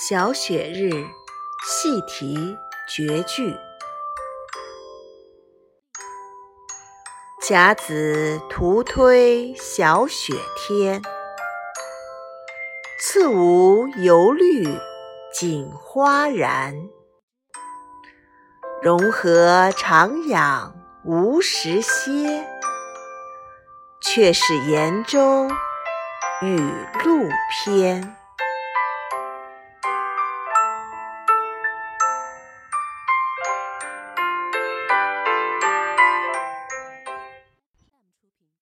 小雪日细题绝句。甲子徒推小雪天，次无油绿锦花然。融合长养无时歇，却是严州雨露偏。